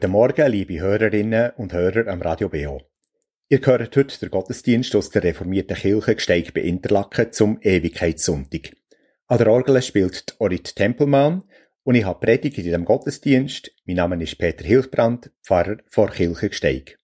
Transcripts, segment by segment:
Guten Morgen, liebe Hörerinnen und Hörer am Radio BO. Ihr hört heute den Gottesdienst aus der reformierten Kirche Gsteig bei Interlaken zum Ewigkeitssonntag. An der Orgel spielt Orit Tempelmann und ich habe Predigt in diesem Gottesdienst. Mein Name ist Peter Hilfbrand, Pfarrer vor Kirche Gsteig.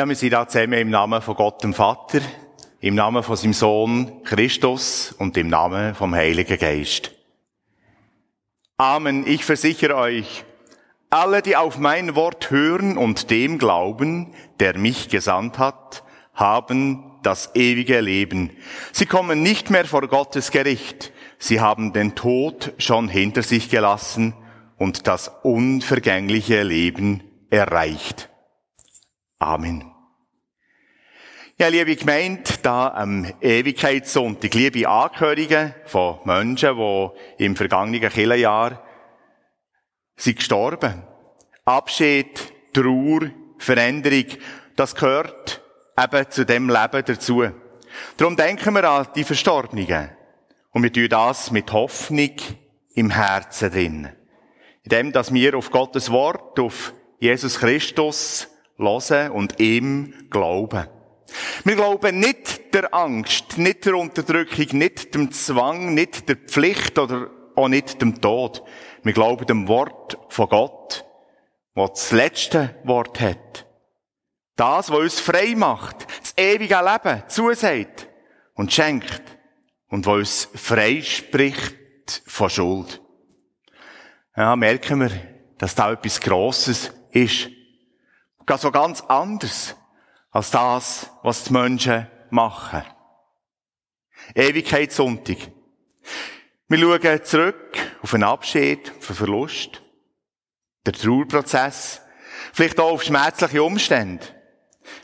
Ja, wir sind da zusammen im Namen von Gott dem Vater, im Namen von seinem Sohn Christus und im Namen vom Heiligen Geist. Amen. Ich versichere euch, alle, die auf mein Wort hören und dem glauben, der mich gesandt hat, haben das ewige Leben. Sie kommen nicht mehr vor Gottes Gericht. Sie haben den Tod schon hinter sich gelassen und das unvergängliche Leben erreicht. Amen. Ja, liebe Gemeinde, da am Ewigkeitssonntag, liebe Angehörige von Menschen, die im vergangenen Kirchenjahr sind gestorben. Abschied, Trauer, Veränderung, das gehört eben zu dem Leben dazu. Darum denken wir an die Verstorbenen. Und wir tun das mit Hoffnung im Herzen drin. Indem, dass wir auf Gottes Wort, auf Jesus Christus hören und ihm glauben. Wir glauben nicht der Angst, nicht der Unterdrückung, nicht dem Zwang, nicht der Pflicht oder auch nicht dem Tod. Wir glauben dem Wort von Gott, was das letzte Wort hat. Das, was uns frei macht, das ewige Leben zusagt und schenkt und was uns frei spricht von Schuld. Ja, merken wir, dass da etwas Grosses ist so ganz anders als das, was die Menschen machen. Ewigkeitssonntag. Wir schauen zurück auf einen Abschied, auf einen Verlust, der Trauerprozess, vielleicht auch auf schmerzliche Umstände.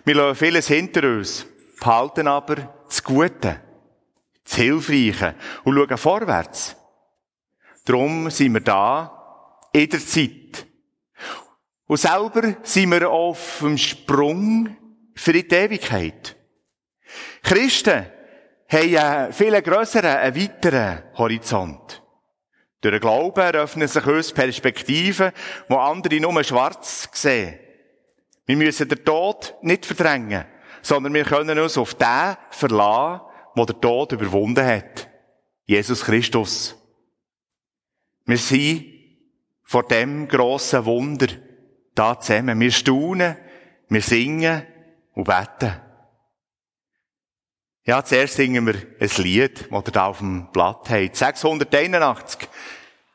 Wir lassen vieles hinter uns, behalten aber das Gute, das Hilfreiche und schauen vorwärts. Darum sind wir da, in der Zeit, und selber sind wir auf dem Sprung für die Ewigkeit. Christen haben einen viel grösseren, einen weiteren Horizont. Durch den Glauben eröffnen sich uns Perspektiven, wo andere nur schwarz sehen. Wir müssen den Tod nicht verdrängen, sondern wir können uns auf den verlassen, der der Tod überwunden hat. Jesus Christus. Wir sind vor dem grossen Wunder da zusammen. Wir staunen, wir singen und beten. Ja, zuerst singen wir ein Lied, das ihr da auf dem Blatt habt. 681.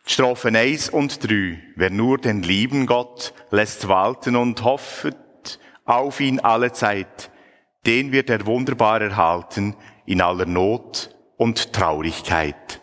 Strophen 1 und 3. Wer nur den lieben Gott lässt walten und hoffet auf ihn alle Zeit, den wird er wunderbar erhalten in aller Not und Traurigkeit.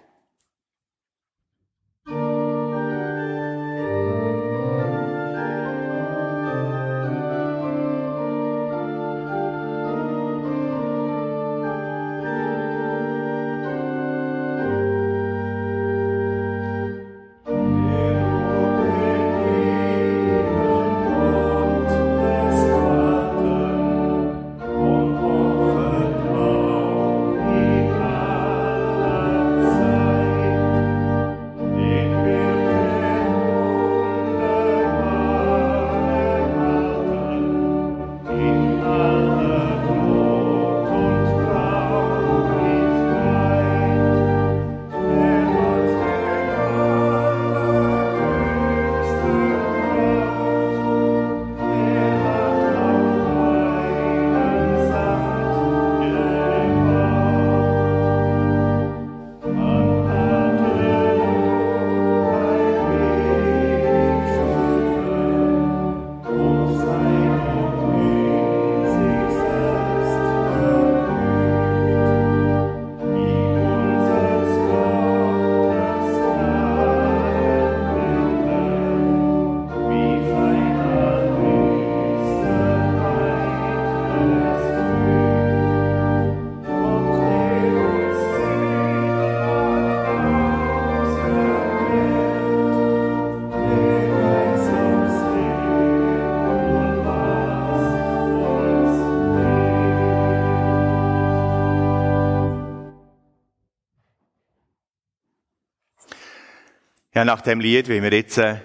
Ja, nach dem Lied wollen wir jetzt äh,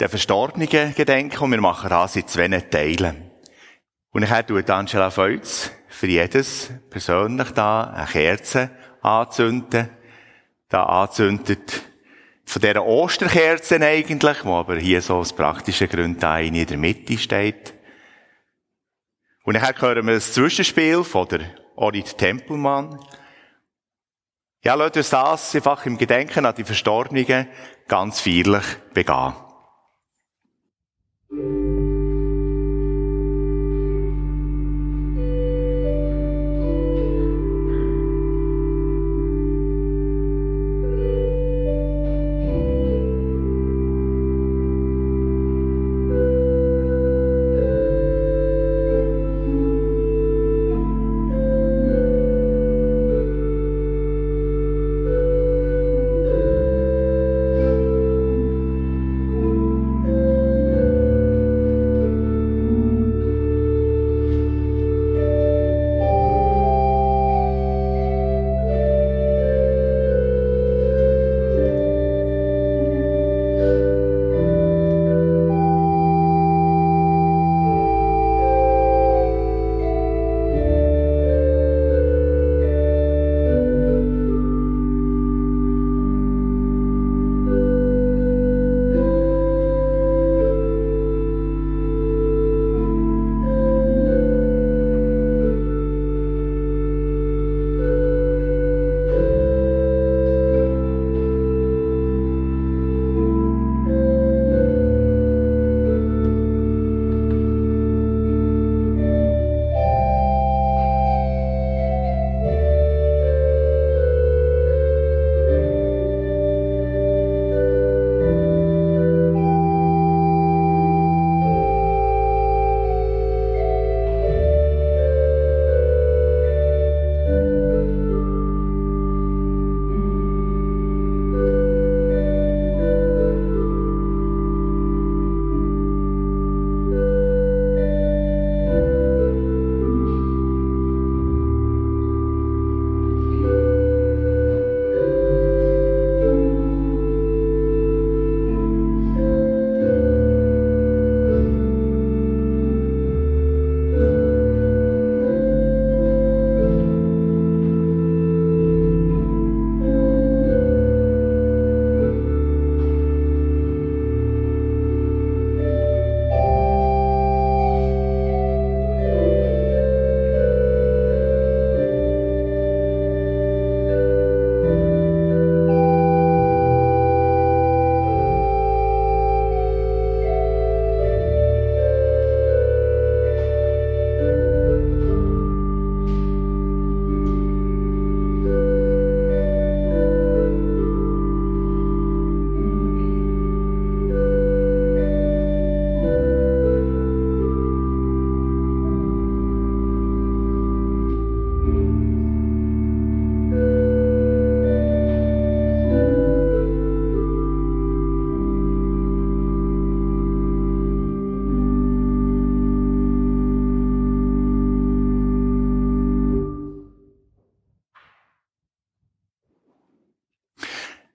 den Verstorbenen gedenken und wir machen das in zwei Teilen. Und nachher tut Angela Feutz für jedes persönlich da eine Kerze anzünden. Da anzündet von dieser Osterkerze eigentlich, wo aber hier so aus praktischen Gründen da in der Mitte steht. Und nachher hören wir das Zwischenspiel von der Orit Tempelmann. Ja, uns das einfach im Gedenken an die Verstorbenen ganz feierlich begehen.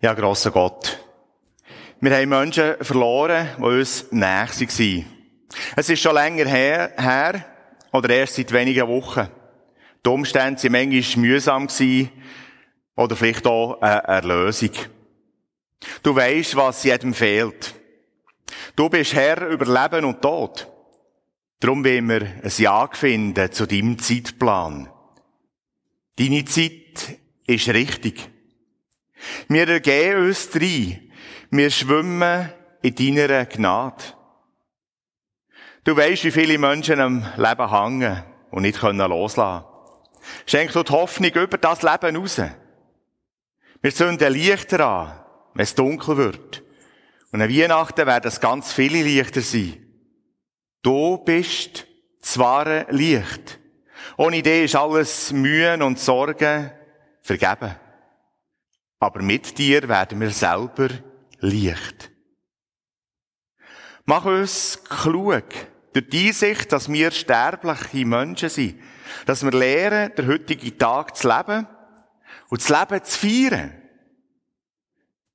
Ja, grosser Gott. Wir haben Menschen verloren, die uns näher waren. Es ist schon länger her, her oder erst seit wenigen Wochen. Die Umstände waren manchmal mühsam oder vielleicht auch eine Erlösung. Du weisst, was jedem fehlt. Du bist Herr über Leben und Tod. Darum wollen wir ein Ja finden zu deinem Zeitplan. Deine Zeit ist richtig. Wir ergeben uns rein. Wir schwimmen in deiner Gnade. Du weißt, wie viele Menschen am Leben hängen und nicht loslassen können. Schenk du die Hoffnung über das Leben raus. Wir zünden Lichter an, wenn es dunkel wird. Und an Weihnachten werden es ganz viele Lichter sein. Du bist das wahre Licht. Ohne dich ist alles Mühen und Sorgen vergeben. Aber mit dir werden wir selber Licht. Mach uns klug durch die Sicht, dass wir sterbliche Menschen sind. Dass wir lernen, den heutigen Tag zu leben und das Leben zu feiern.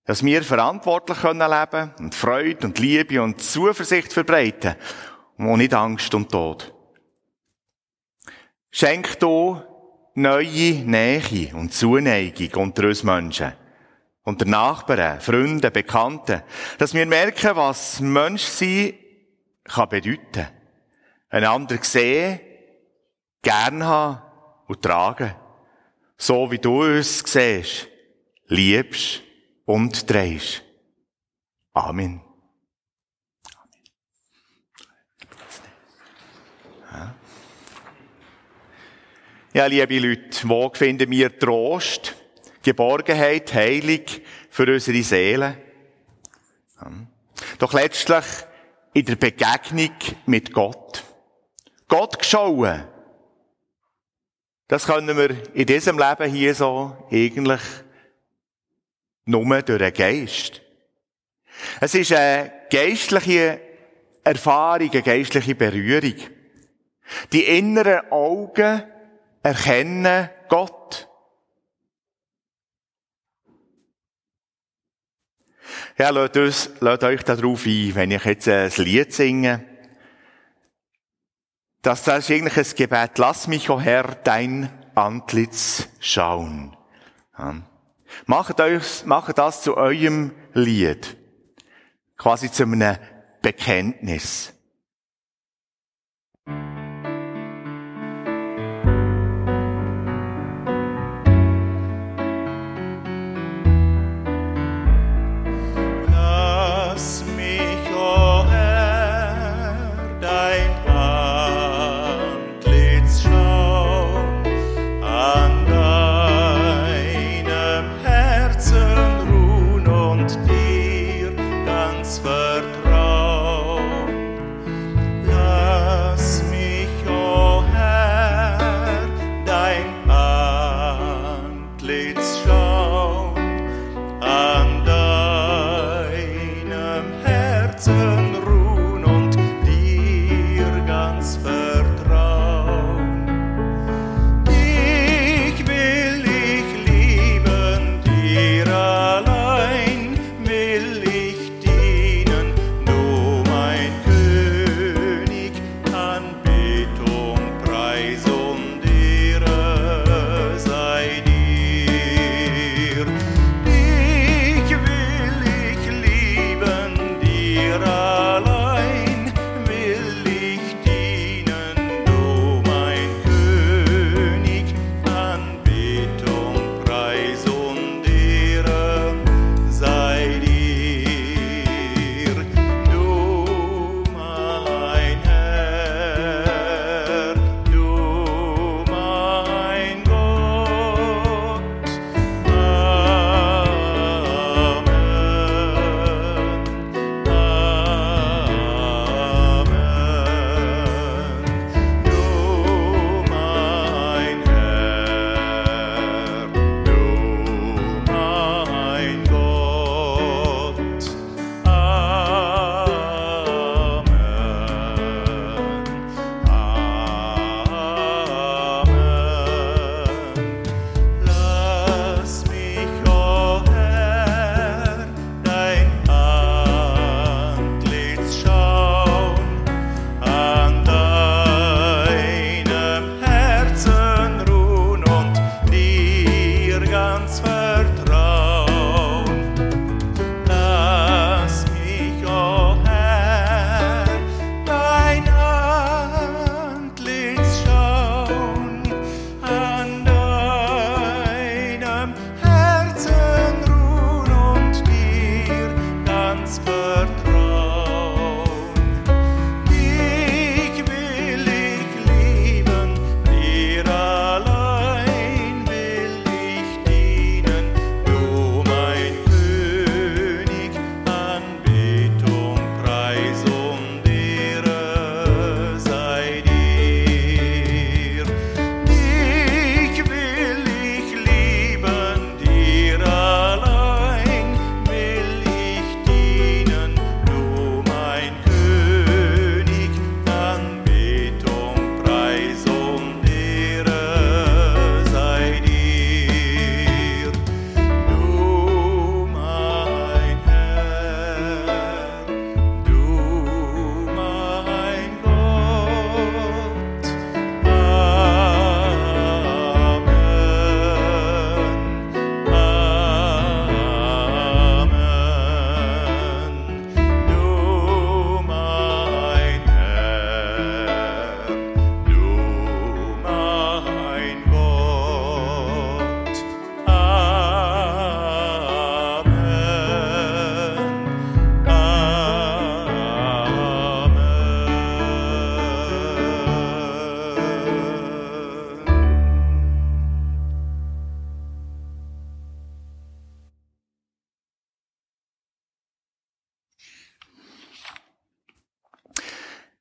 Dass wir verantwortlich leben können und Freude und Liebe und Zuversicht verbreiten und nicht Angst und Tod. Schenk du neue Nähe und Zuneigung unter uns Menschen. Unter Nachbarn, Freunden, Bekannten. Dass wir merken, was Menschsein kann bedeuten. Einander sehen, gern haben und tragen. So wie du uns siehst, liebst und drehst. Amen. Ja, liebe Leute, wo finden wir Trost, Geborgenheit, Heilung für unsere Seelen? Doch letztlich in der Begegnung mit Gott. Gott geschauen. Das können wir in diesem Leben hier so eigentlich nur durch den Geist. Es ist eine geistliche Erfahrung, eine geistliche Berührung. Die inneren Augen erkennen Gott. Ja, lasst, uns, lasst euch darauf ein, wenn ich jetzt ein Lied singe. Das, das ist eigentlich ein Gebet. Lass mich, o oh Herr, dein Antlitz schauen. Ja. Macht, euch, macht das zu eurem Lied. Quasi zu einem Bekenntnis.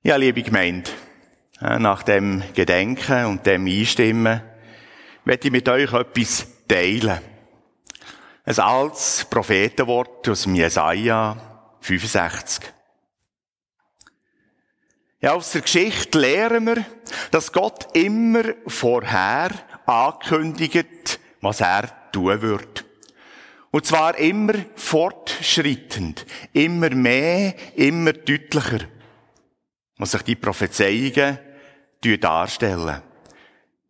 Ja, liebe Gemeinde, nach dem Gedenken und dem Einstimmen möchte ich mit euch etwas teilen. Ein altes Prophetenwort aus Jesaja 65. Ja, aus der Geschichte lernen wir, dass Gott immer vorher ankündigt, was er tun wird. Und zwar immer fortschrittend, immer mehr, immer deutlicher was sich die Prophezeiungen darstellen.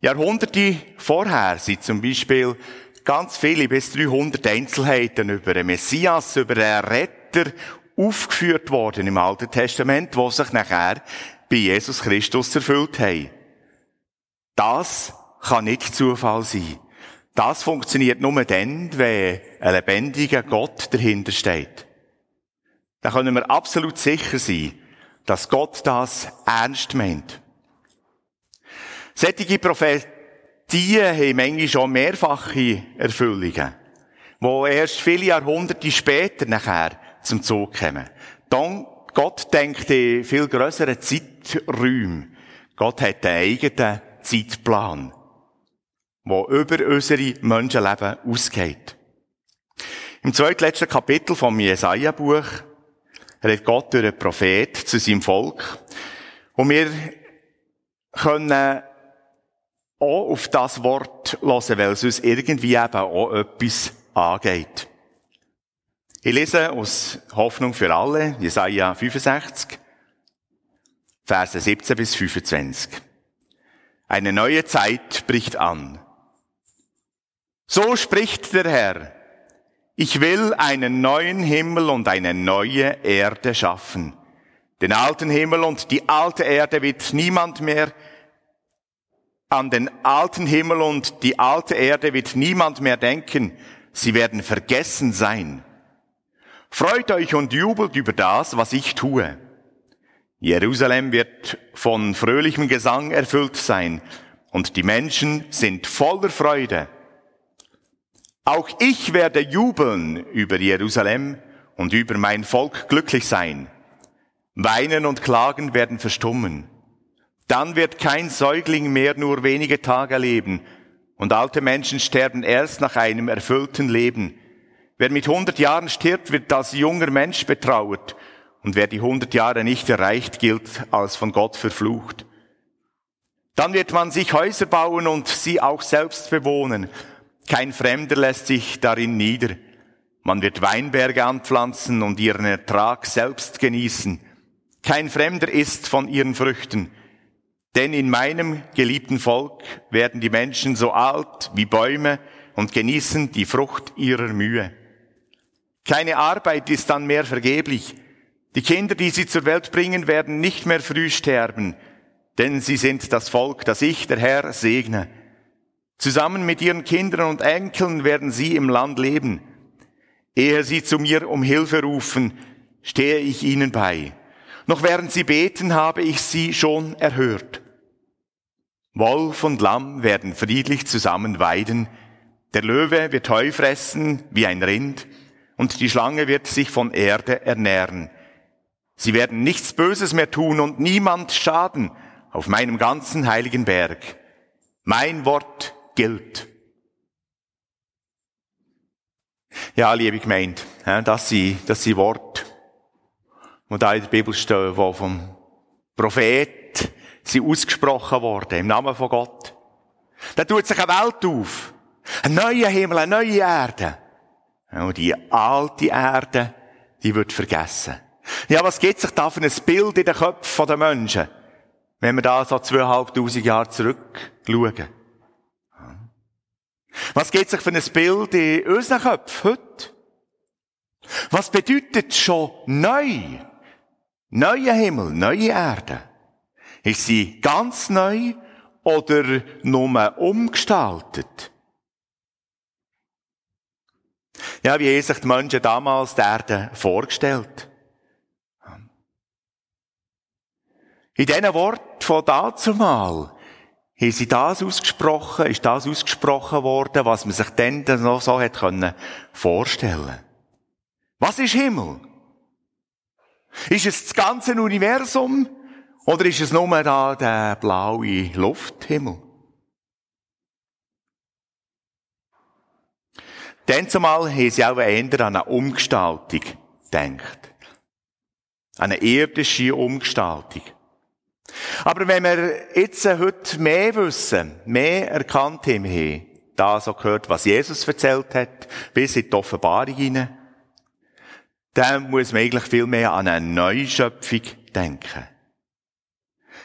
Jahrhunderte vorher sind zum Beispiel ganz viele, bis 300 Einzelheiten über den Messias, über den Retter aufgeführt worden im Alten Testament, wo sich nachher bei Jesus Christus erfüllt haben. Das kann nicht Zufall sein. Das funktioniert nur dann, wenn ein lebendiger Gott dahinter steht. Da können wir absolut sicher sein, dass Gott das ernst meint. Sättige Prophetien haben manchmal schon mehrfache Erfüllungen, wo erst viele Jahrhunderte später nachher zum Zug kommen. Dann Gott denkt in viel größeren Zeiträumen. Gott hat einen eigenen Zeitplan, der über unsere Menschenleben ausgeht. Im zweitletzten Kapitel vom Jesaja-Buch redet Gott durch einen Prophet zu seinem Volk. Und wir können auch auf das Wort hören, weil es uns irgendwie eben auch etwas angeht. Ich lese aus Hoffnung für alle, Jesaja 65, Verse 17 bis 25. Eine neue Zeit bricht an. So spricht der Herr. Ich will einen neuen Himmel und eine neue Erde schaffen. Den alten Himmel und die alte Erde wird niemand mehr, an den alten Himmel und die alte Erde wird niemand mehr denken. Sie werden vergessen sein. Freut euch und jubelt über das, was ich tue. Jerusalem wird von fröhlichem Gesang erfüllt sein und die Menschen sind voller Freude. Auch ich werde jubeln über Jerusalem und über mein Volk glücklich sein. Weinen und Klagen werden verstummen. Dann wird kein Säugling mehr nur wenige Tage leben und alte Menschen sterben erst nach einem erfüllten Leben. Wer mit hundert Jahren stirbt, wird als junger Mensch betrauert und wer die hundert Jahre nicht erreicht, gilt als von Gott verflucht. Dann wird man sich Häuser bauen und sie auch selbst bewohnen kein Fremder lässt sich darin nieder. Man wird Weinberge anpflanzen und ihren Ertrag selbst genießen. Kein Fremder isst von ihren Früchten. Denn in meinem geliebten Volk werden die Menschen so alt wie Bäume und genießen die Frucht ihrer Mühe. Keine Arbeit ist dann mehr vergeblich. Die Kinder, die sie zur Welt bringen, werden nicht mehr früh sterben, denn sie sind das Volk, das ich, der Herr, segne. Zusammen mit ihren Kindern und Enkeln werden sie im Land leben. Ehe sie zu mir um Hilfe rufen, stehe ich ihnen bei. Noch während sie beten, habe ich sie schon erhört. Wolf und Lamm werden friedlich zusammen weiden. Der Löwe wird Heu fressen wie ein Rind und die Schlange wird sich von Erde ernähren. Sie werden nichts Böses mehr tun und niemand schaden auf meinem ganzen heiligen Berg. Mein Wort gilt. Ja, liebe Gemeinde, das sind, das sind Worte, die da in der Bibel stehen, die vom Prophet sind ausgesprochen worden, im Namen von Gott. Da tut sich eine Welt auf. Ein neuer Himmel, eine neue Erde. Und die alte Erde, die wird vergessen. Ja, was geht sich da für ein Bild in den Köpfen der Menschen, wenn wir da so zweieinhalbtausend Jahre zurückschauen? Was geht sich für ein Bild in unseren Köpfen heute? Was bedeutet schon neu? Neuer Himmel, neue Erde. Ist sie ganz neu oder nur umgestaltet? Ja, wie haben sich die Menschen damals die Erde vorgestellt? In diesen Worten von dazumal haben sie das ausgesprochen, ist das ausgesprochen worden, was man sich dann noch so hat können vorstellen. Was ist Himmel? Ist es das ganze Universum Oder ist es nur da der blaue Lufthimmel? Dann zumal haben sie auch eher an eine Umgestaltung gedacht. Eine irdische Umgestaltung. Aber wenn wir jetzt heute mehr wissen, mehr erkannt haben, da so gehört, was Jesus erzählt hat, bis in die Offenbarung hinein, dann muss man eigentlich viel mehr an eine Neuschöpfung denken.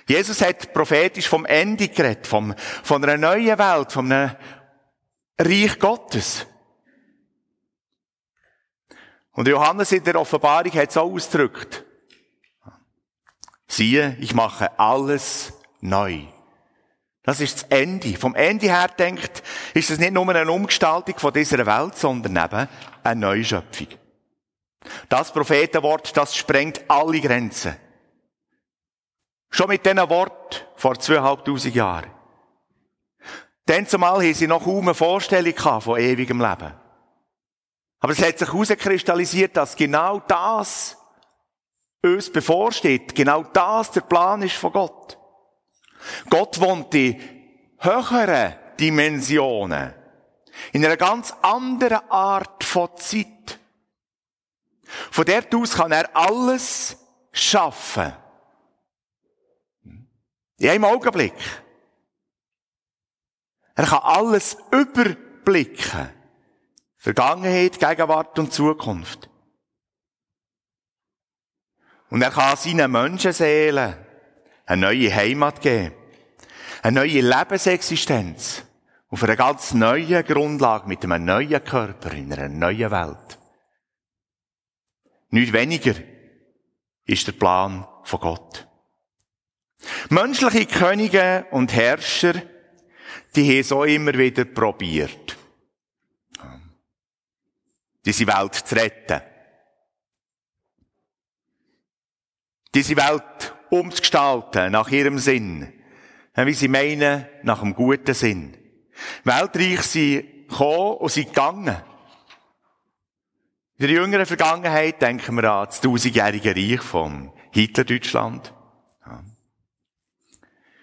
Jesus hat prophetisch vom Ende geredet, vom, von einer neuen Welt, von einem Reich Gottes. Und Johannes in der Offenbarung hat es auch ausgedrückt. Siehe, ich mache alles neu. Das ist das Ende. Vom Ende her denkt, ist es nicht nur eine Umgestaltung von dieser Welt, sondern eben eine Neuschöpfung. Das Prophetenwort, das sprengt alle Grenzen. Schon mit diesem Wort vor zweieinhalbtausend Jahren. Dann zumal haben sie noch kaum eine Vorstellung von ewigem Leben. Aber es hat sich herauskristallisiert, dass genau das uns bevorsteht, genau das der Plan ist von Gott. Gott wohnt in höheren Dimensionen, in einer ganz anderen Art von Zeit. Von dort aus kann er alles schaffen. In einem Augenblick. Er kann alles überblicken. Vergangenheit, Gegenwart und Zukunft. Und er kann seinen Menschenseelen eine neue Heimat geben. Eine neue Lebensexistenz. Auf einer ganz neuen Grundlage mit einem neuen Körper in einer neuen Welt. Nicht weniger ist der Plan von Gott. Menschliche Könige und Herrscher, die haben so immer wieder probiert diese Welt zu retten. Diese Welt umzugestalten nach ihrem Sinn. Wie sie meinen, nach einem guten Sinn. Weltreich sind gekommen und sind gegangen. In der jüngeren Vergangenheit denken wir an das tausendjährige Reich von Hitler-Deutschland. Ja. Ein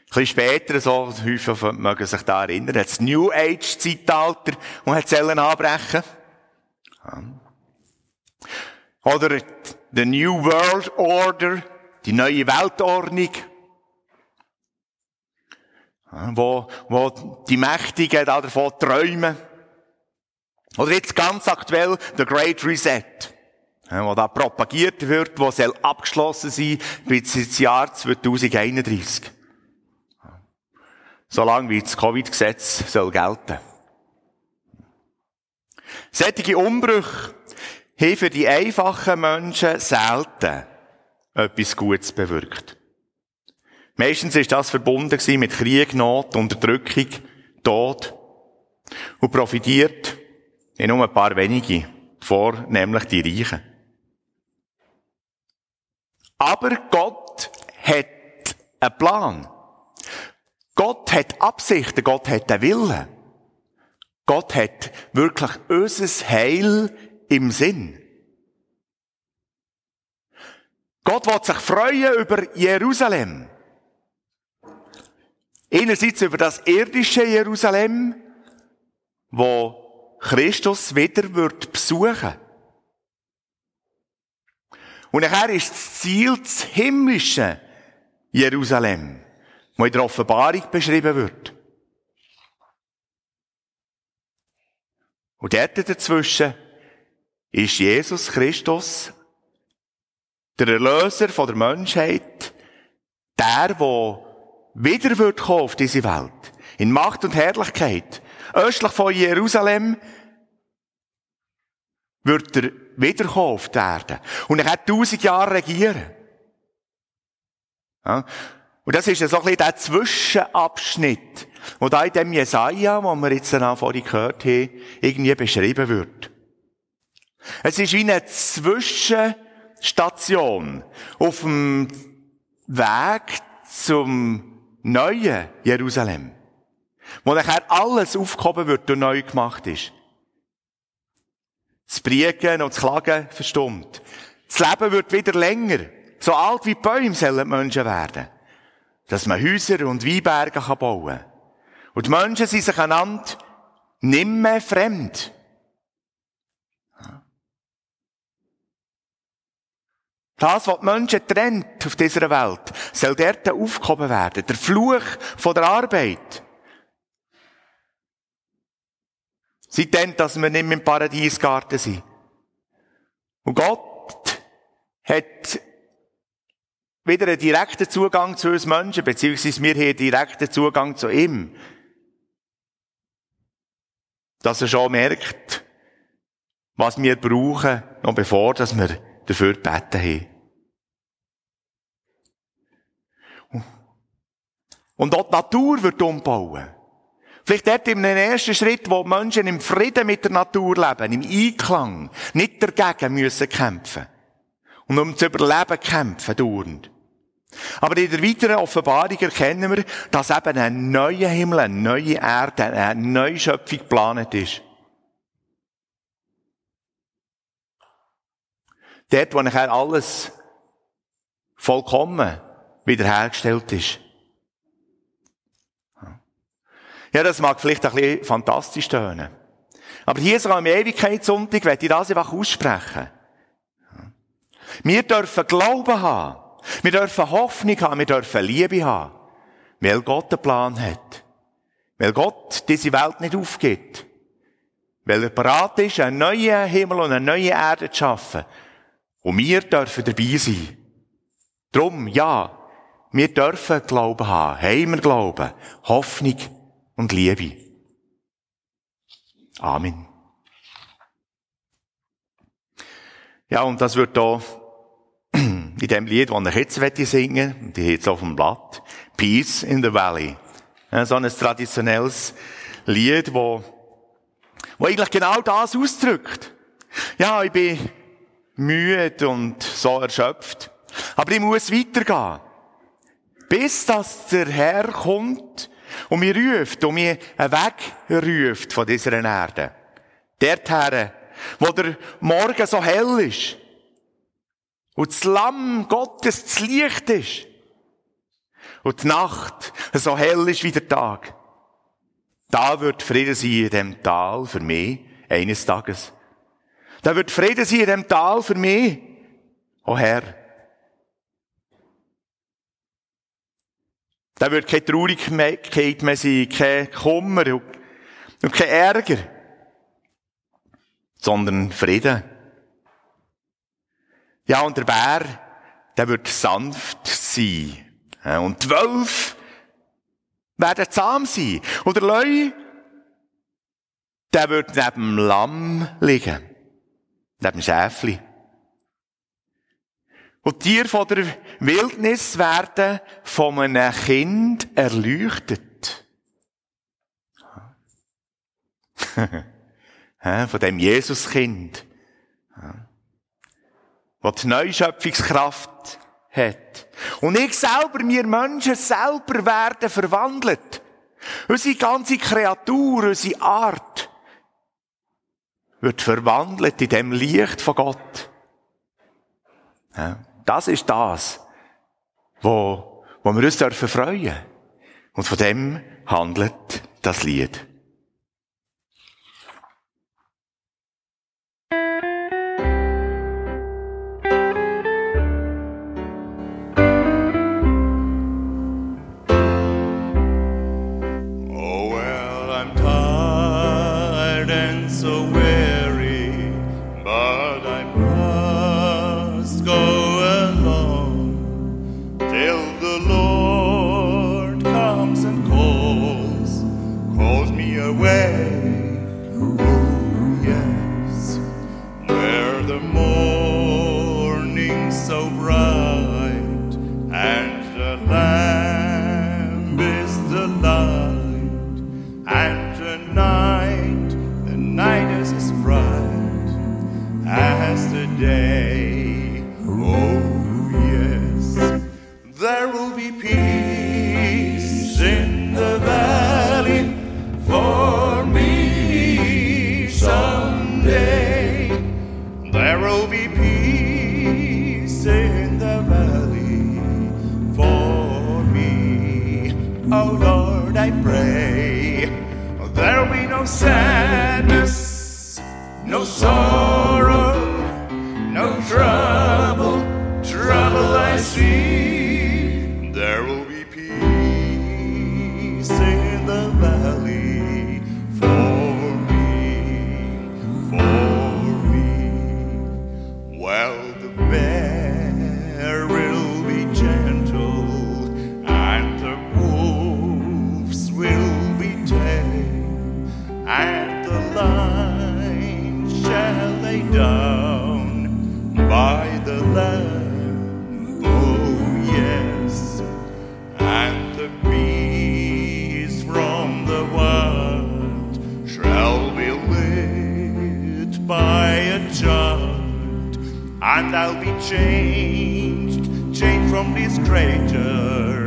bisschen später, so häufig mögen sich da erinnern, das New Age-Zeitalter und hat Zellen anbrechen. Oder the New World Order, die neue Weltordnung, wo, wo die Mächtigen davon träumen. Oder jetzt ganz aktuell the Great Reset, wo da propagiert wird, wo soll abgeschlossen sein bis ins Jahr 2031. Solange wie das Covid-Gesetz soll gelten. Sättige Umbrüche haben für die einfachen Menschen selten etwas Gutes bewirkt. Meistens ist das verbunden mit Krieg, Not, Unterdrückung, Tod und profitiert in nur ein paar wenige, vor nämlich die Reichen. Aber Gott hat einen Plan. Gott hat Absichten, Gott hat einen Willen. Gott hat wirklich unser Heil im Sinn. Gott wird sich freuen über Jerusalem. Einerseits über das irdische Jerusalem, wo Christus wieder wird besuchen. Und nachher ist das Ziel das himmlische Jerusalem, wo in der Offenbarung beschrieben wird. Und dort dazwischen ist Jesus Christus, der Erlöser von der Menschheit, der, der wieder wird kommen auf diese Welt. In Macht und Herrlichkeit. Östlich von Jerusalem wird er wiederkommen auf die Erde. Und er hat tausend Jahre regieren. Ja? Und das ist ja so ein bisschen der Zwischenabschnitt, wo da in dem Jesaja, wo wir jetzt vorhin gehört haben, irgendwie beschrieben wird. Es ist wie eine Zwischenstation auf dem Weg zum neuen Jerusalem, wo nachher alles aufgehoben wird und neu gemacht ist. Das Briegen und das Klagen verstummt. Das Leben wird wieder länger. So alt wie Bäume sollen die Menschen werden. dass man Häuser und Weinberge bauen kann. Und die Menschen sind sich einander nicht mehr fremd. Das, was die Menschen trennt auf dieser Welt, soll dort aufgehoben werden. Der Fluch von der Arbeit. Seitdem, dass wir nicht mehr im Paradiesgarten sind. Und Gott hat wieder einen direkten Zugang zu uns Menschen, beziehungsweise wir haben einen direkten Zugang zu ihm. Dass er schon merkt, was wir brauchen, noch bevor dass wir dafür gebeten haben. Und auch die Natur wird umbauen. Vielleicht dort in einem ersten Schritt, wo Menschen im Frieden mit der Natur leben, im Einklang, nicht dagegen müssen kämpfen. Und um zu überleben kämpfen, dauernd. Aber in der weiteren Offenbarung erkennen wir, dass eben ein neuer Himmel, eine neue Erde, eine neue Schöpfung geplant ist. Dort, wo nachher alles vollkommen wiederhergestellt ist. Ja, das mag vielleicht ein bisschen fantastisch tönen. Aber hier so am Ewigkeitssonntag werde ich das einfach aussprechen. Wir dürfen Glauben haben. Wir dürfen Hoffnung haben. Wir dürfen Liebe haben. Weil Gott einen Plan hat. Weil Gott diese Welt nicht aufgibt. Weil er bereit ist, einen neuen Himmel und eine neue Erde zu schaffen. Und wir dürfen dabei sein. Drum, ja, wir dürfen Glauben haben, haben wir Glauben, Hoffnung und Liebe. Amen. Ja, und das wird da in dem Lied, das ich jetzt singen möchte, die jetzt auf dem Blatt, Peace in the Valley. So ein traditionelles Lied, wo, wo eigentlich genau das ausdrückt. Ja, ich bin müde und so erschöpft. Aber ich muss weitergehen. Bis dass der Herr kommt und mir ruft und mir einen Weg ruft von dieser Erde. Dorthin, wo der Morgen so hell ist. Und das Lamm Gottes das Licht ist. Und die Nacht so hell ist wie der Tag. Da wird Frieden sein in dem Tal für mich, eines Tages. Da wird Frieden sein in dem Tal für mich. Oh Herr. Da wird keine Traurigkeit mehr sein, kein Kummer und kein Ärger, sondern Frieden. Ja, und der Bär, der wird sanft sein. Und die Wölfe werden zahm sein. Und der Leu, der wird neben dem Lamm liegen. Dem Schäfli. Und die Tiere von der Wildnis werden von einem Kind erleuchtet. von dem Jesuskind. Was die Neuschöpfungskraft hat. Und ich selber, wir Menschen selber werden verwandelt. Unsere ganze Kreatur, unsere Art wird verwandelt in dem Licht von Gott. Ja, das ist das, wo, wo wir uns dürfen freuen. Und von dem handelt das Lied. I'll be changed, changed from this creature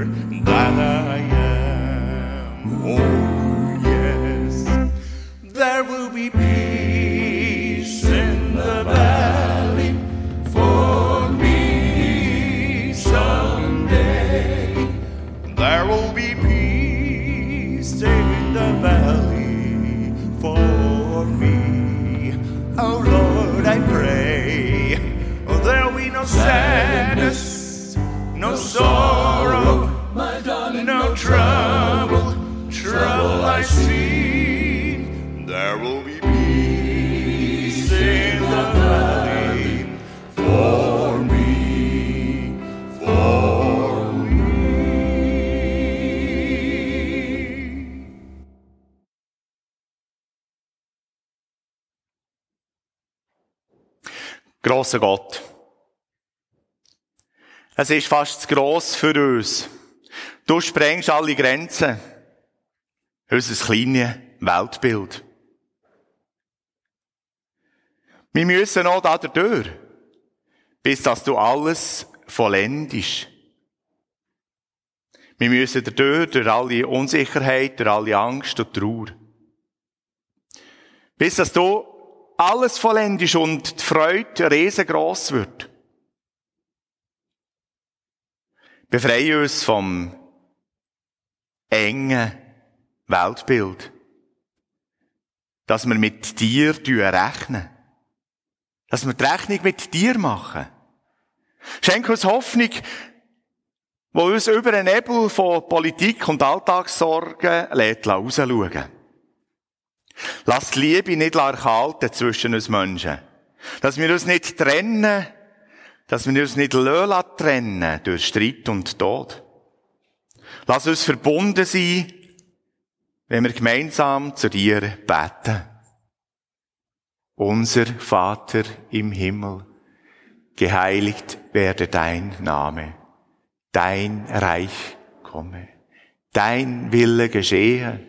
Grosser Gott. Es ist fast zu gross für uns. Du sprengst alle Grenzen. Unser kleines Weltbild. Wir müssen auch da durch, bis dass du alles vollendest. Wir müssen durch, durch alle Unsicherheit, durch alle Angst und Trauer. Bis dass du alles vollendest und die Freude riesengroß wird. Befreie uns vom engen Weltbild. Dass wir mit dir rechnen. Dass wir die Rechnung mit dir machen. Schenk uns Hoffnung, wo uns über den Nebel von Politik und Alltagssorgen lässt rausschauen. Lass die Liebe nicht erkalten zwischen uns Menschen. Dass wir uns nicht trennen, dass wir uns nicht lassen trennen durch Streit und Tod. Lass uns verbunden sein, wenn wir gemeinsam zu dir beten. Unser Vater im Himmel, geheiligt werde dein Name, dein Reich komme, dein Wille geschehe,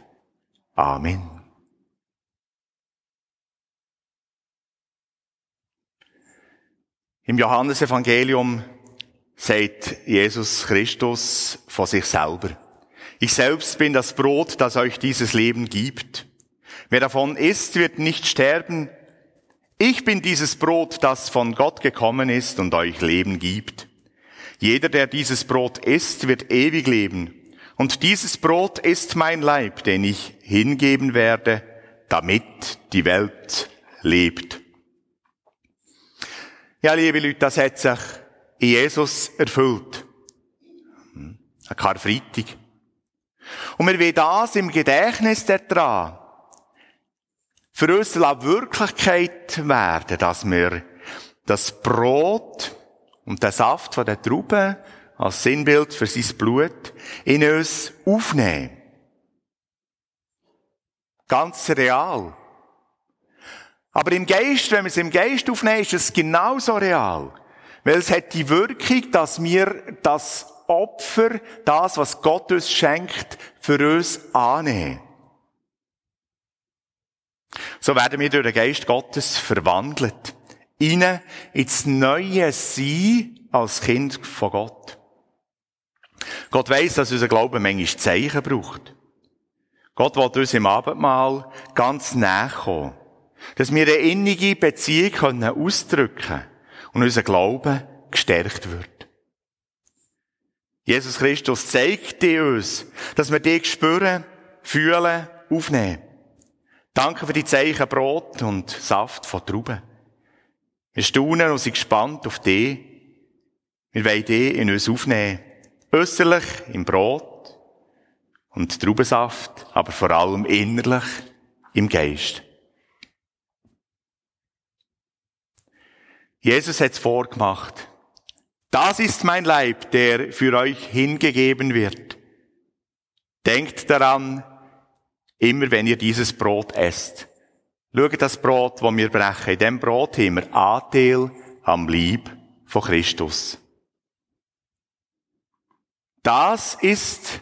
Amen. Im Johannesevangelium sagt Jesus Christus von sich selber. Ich selbst bin das Brot, das euch dieses Leben gibt. Wer davon isst, wird nicht sterben. Ich bin dieses Brot, das von Gott gekommen ist und euch Leben gibt. Jeder, der dieses Brot isst, wird ewig leben. Und dieses Brot ist mein Leib, den ich hingeben werde, damit die Welt lebt. Ja, liebe Leute, das hat sich in Jesus erfüllt. Ein Karfreitag. Und wir wollen das im Gedächtnis daran für uns Wirklichkeit werden, dass wir das Brot und den Saft von der Traube als Sinnbild für sein Blut in uns aufnehmen. Ganz real. Aber im Geist, wenn wir es im Geist aufnehmen, ist es genauso real. Weil es hat die Wirkung, dass wir das Opfer, das, was Gott uns schenkt, für uns annehmen. So werden wir durch den Geist Gottes verwandelt. Ihnen ins neue Sein als Kind von Gott. Gott weiss, dass unser Glaube manchmal Zeichen braucht. Gott will uns im Abendmahl ganz näher kommen. Dass wir eine innige Beziehung ausdrücken können und unser Glaube gestärkt wird. Jesus Christus zeigt uns, dass wir dich spüren, fühlen, aufnehmen. Danke für die Zeichen Brot und Saft von Trauben. Wir staunen und sind gespannt auf dich. Wir wollen dich in uns aufnehmen. Äußerlich im Brot und Traubensaft, aber vor allem innerlich im Geist. Jesus hat es vorgemacht. Das ist mein Leib, der für euch hingegeben wird. Denkt daran, immer wenn ihr dieses Brot esst. Schaut das Brot, das wir brechen. In dem Brot haben wir Anteil am Leib von Christus. Das ist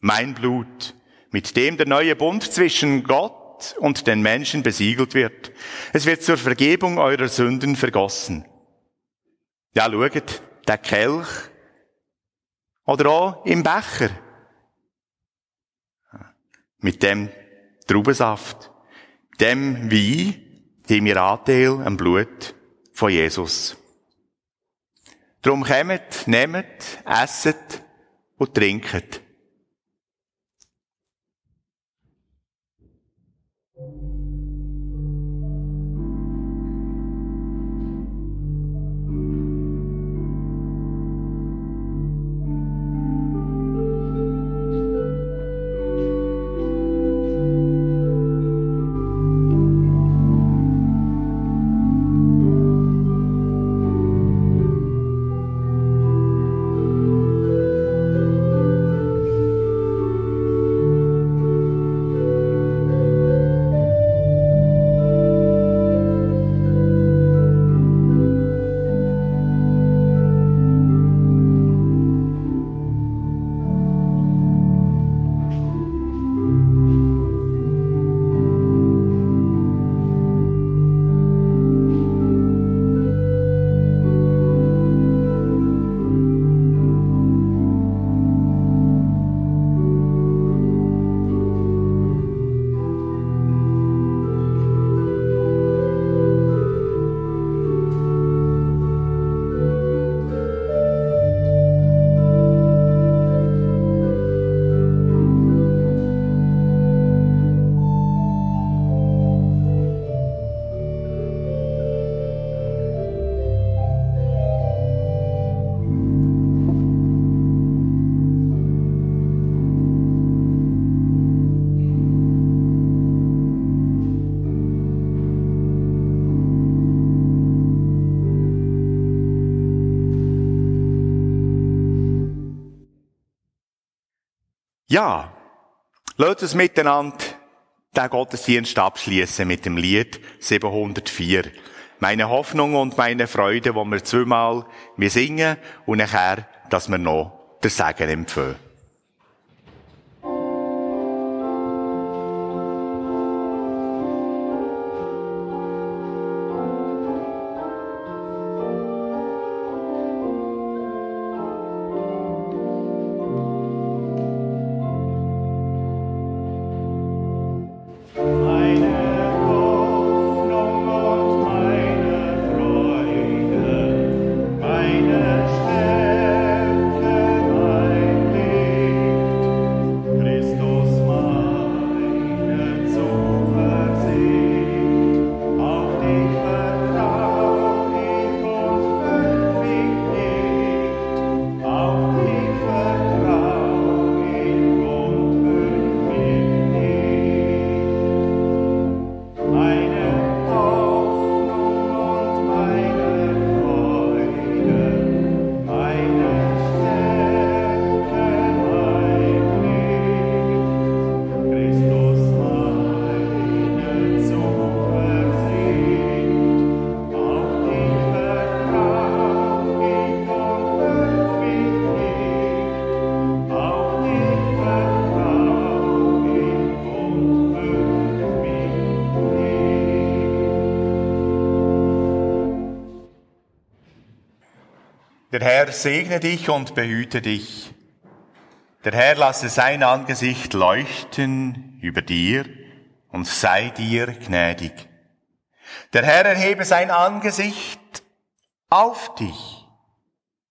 mein Blut, mit dem der neue Bund zwischen Gott und den Menschen besiegelt wird. Es wird zur Vergebung eurer Sünden vergossen. Ja, schaut, der Kelch. Oder auch im Becher. Mit dem Traubensaft. Dem Wein haben wir Anteil am Blut von Jesus. Drum kommt, nehmt, esset und trinket. Ja, lasst uns miteinander den Gottesdienst abschließen mit dem Lied 704. Meine Hoffnung und meine Freude, wo wir zweimal singen und nachher, dass wir noch der Segen empfehlen. Der Herr segne dich und behüte dich. Der Herr lasse sein Angesicht leuchten über dir und sei dir gnädig. Der Herr erhebe sein Angesicht auf dich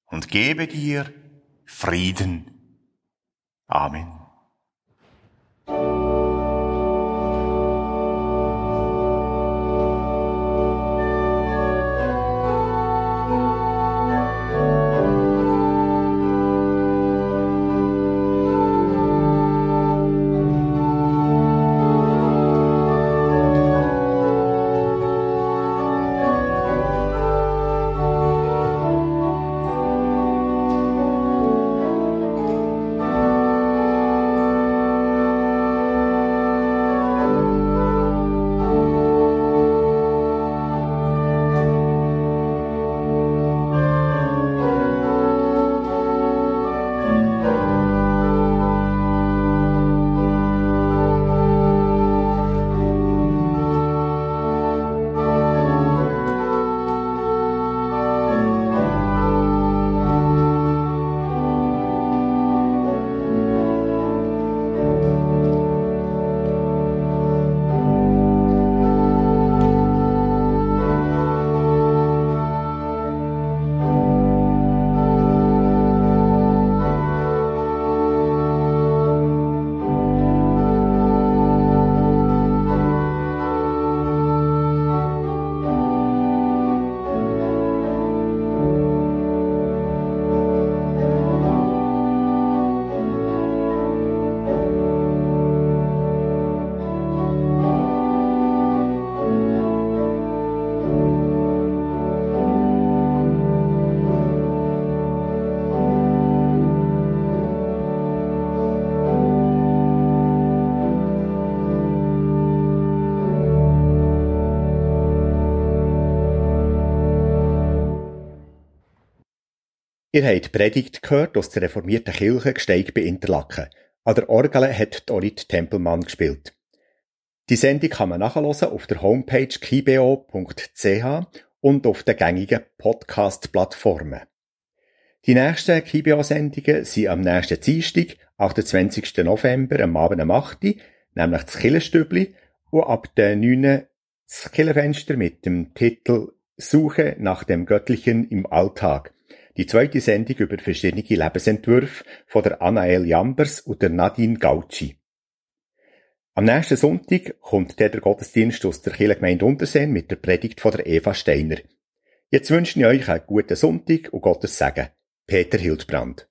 und gebe dir Frieden. Amen. Ihr habt die Predigt gehört aus der reformierten Kirche Gsteig bei Interlaken. An der Orgel hat Dorit Tempelmann gespielt. Die Sendung kann man nachhören auf der Homepage kibo.ch und auf den gängigen Podcast-Plattformen. Die nächsten KIBO-Sendungen sind am nächsten Dienstag, 28. November, am Abend am 8. nämlich das Killenstübli und ab der 9. das Killenfenster mit dem Titel Suche nach dem Göttlichen im Alltag. Die zweite Sendung über verschiedene Lebensentwürfe von der Anael Jambers und der Nadine Gauci. Am nächsten Sonntag kommt der Gottesdienst aus der Kirchengemeinde Unterseen mit der Predigt von der Eva Steiner. Jetzt wünsche ich euch einen guten Sonntag und Gottes Segen. Peter Hildbrand